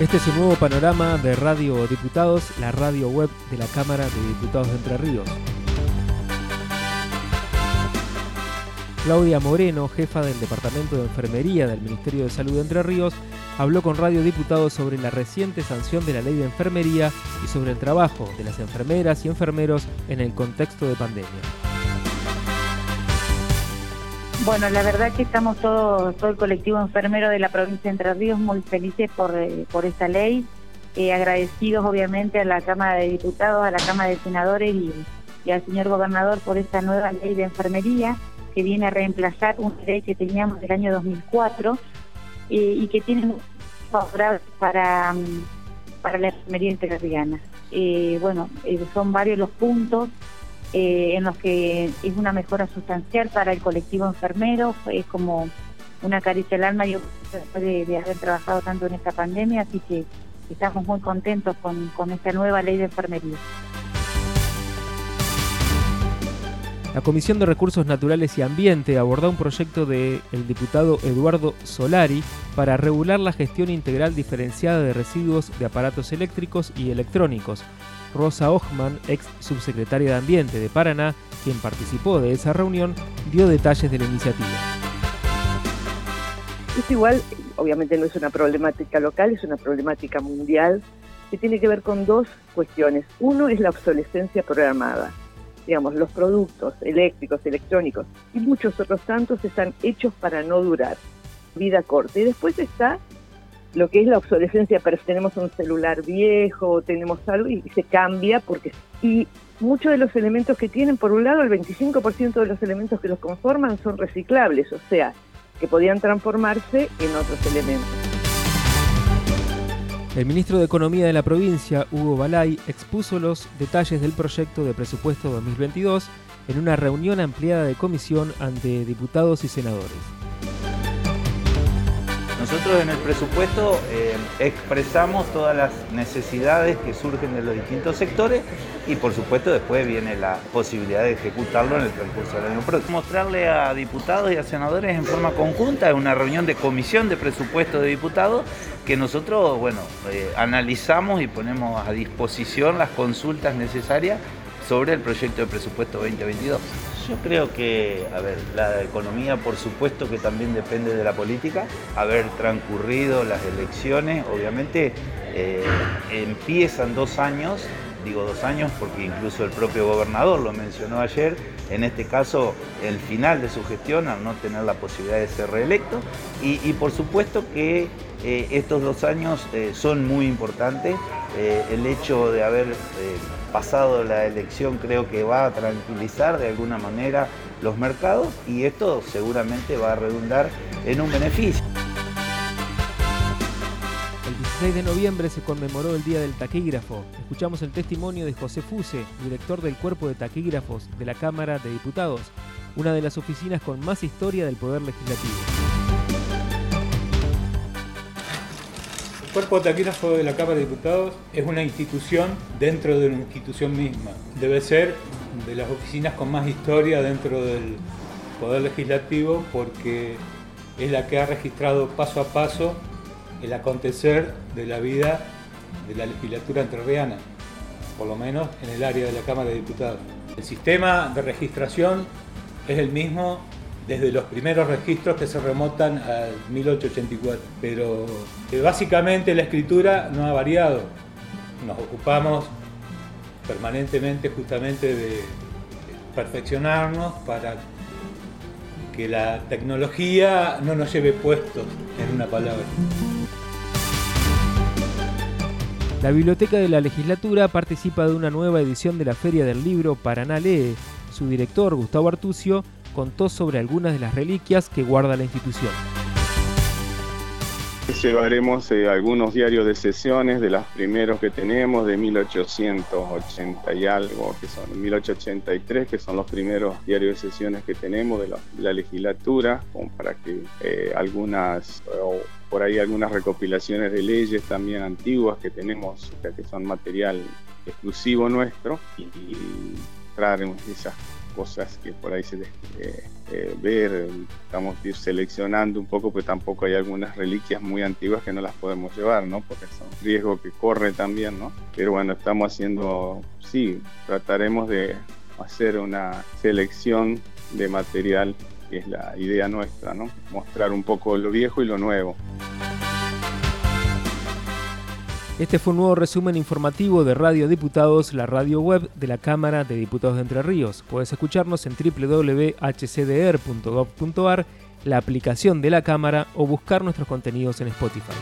Este es un nuevo panorama de Radio Diputados, la radio web de la Cámara de Diputados de Entre Ríos. Claudia Moreno, jefa del Departamento de Enfermería del Ministerio de Salud de Entre Ríos, habló con Radio Diputados sobre la reciente sanción de la ley de enfermería y sobre el trabajo de las enfermeras y enfermeros en el contexto de pandemia. Bueno, la verdad que estamos todo, todo el colectivo enfermero de la provincia de Entre Ríos muy felices por, eh, por esta ley, eh, agradecidos obviamente a la Cámara de Diputados, a la Cámara de Senadores y, al señor gobernador por esta nueva ley de enfermería que viene a reemplazar una ley que teníamos del año 2004 eh, y que tiene favorables para, para la enfermería interriana. Eh, bueno, eh, son varios los puntos en los que es una mejora sustancial para el colectivo enfermero, es como una caricia al alma yo de, haber trabajado tanto en esta pandemia, así que estamos muy contentos con, con esta nueva ley de enfermería. La Comisión de Recursos Naturales y Ambiente abordó un proyecto del diputado Eduardo Solari para regular la gestión integral diferenciada de residuos de aparatos eléctricos y electrónicos. Rosa Ochman, ex subsecretaria de Ambiente de Paraná, quien participó de esa reunión, dio detalles de la iniciativa. Es igual, obviamente no es una problemática local, es una problemática mundial que tiene que ver con dos cuestiones. Uno es la obsolescencia programada digamos, los productos eléctricos, electrónicos y muchos otros tantos están hechos para no durar, vida corta. Y después está lo que es la obsolescencia, pero tenemos un celular viejo, tenemos algo y se cambia porque... Y muchos de los elementos que tienen, por un lado, el 25% de los elementos que los conforman son reciclables, o sea, que podían transformarse en otros elementos. El ministro de Economía de la provincia, Hugo Balay, expuso los detalles del proyecto de presupuesto 2022 en una reunión ampliada de comisión ante diputados y senadores. Nosotros en el presupuesto eh, expresamos todas las necesidades que surgen de los distintos sectores y por supuesto después viene la posibilidad de ejecutarlo en el transcurso del año próximo. Mostrarle a diputados y a senadores en forma conjunta en una reunión de comisión de presupuesto de diputados que nosotros, bueno, eh, analizamos y ponemos a disposición las consultas necesarias sobre el proyecto de presupuesto 2022. Yo creo que, a ver, la economía por supuesto que también depende de la política. Haber transcurrido las elecciones, obviamente eh, empiezan dos años, digo dos años porque incluso el propio gobernador lo mencionó ayer, en este caso el final de su gestión al no tener la posibilidad de ser reelecto y, por supuesto que eh, estos dos años eh, son muy importantes. el hecho de haber pasado la elección creo que va a tranquilizar de alguna manera los mercados y esto seguramente va a redundar en un beneficio. El 16 de noviembre se conmemoró el Día del Taquígrafo. Escuchamos el testimonio de José Fuse, director del Cuerpo de Taquígrafos de la Cámara de Diputados, una de las oficinas con más historia del Poder Legislativo. Cuerpo taquígrafo de la Cámara de Diputados es una institución dentro de una institución misma. Debe ser de las oficinas con más historia dentro del Poder Legislativo porque es la que ha registrado paso a paso el acontecer de la vida de la legislatura entrerriana, por lo menos en el área de la Cámara de Diputados. El sistema de registración es el mismo desde los primeros registros que se remontan al 1884. Pero eh, básicamente la escritura no ha variado. Nos ocupamos permanentemente justamente de perfeccionarnos para que la tecnología no nos lleve puestos en una palabra. La Biblioteca de la Legislatura participa de una nueva edición de la Feria del Libro Paraná Lee. Su director, Gustavo Artucio, contó sobre algunas de las reliquias que guarda la institución. Llevaremos eh, algunos diarios de sesiones de los primeros que tenemos de 1880 y algo, que son 1883, que son los primeros diarios de sesiones que tenemos de la, legislatura, para que eh, algunas, o por ahí algunas recopilaciones de leyes también antiguas que tenemos, que son material exclusivo nuestro, y, y esas cosas que por ahí se eh, eh, ver, estamos seleccionando un poco, pero tampoco hay algunas reliquias muy antiguas que no las podemos llevar, ¿no? Porque son riesgo que corre también, ¿no? Pero bueno, estamos haciendo, sí, trataremos de hacer una selección de material que es la idea nuestra, ¿no? Mostrar un poco lo viejo y lo nuevo. Este fue un nuevo resumen informativo de Radio Diputados, la radio web de la Cámara de Diputados de Entre Ríos. Puedes escucharnos en www.hcdr.gov.ar, la aplicación de la Cámara o buscar nuestros contenidos en Spotify.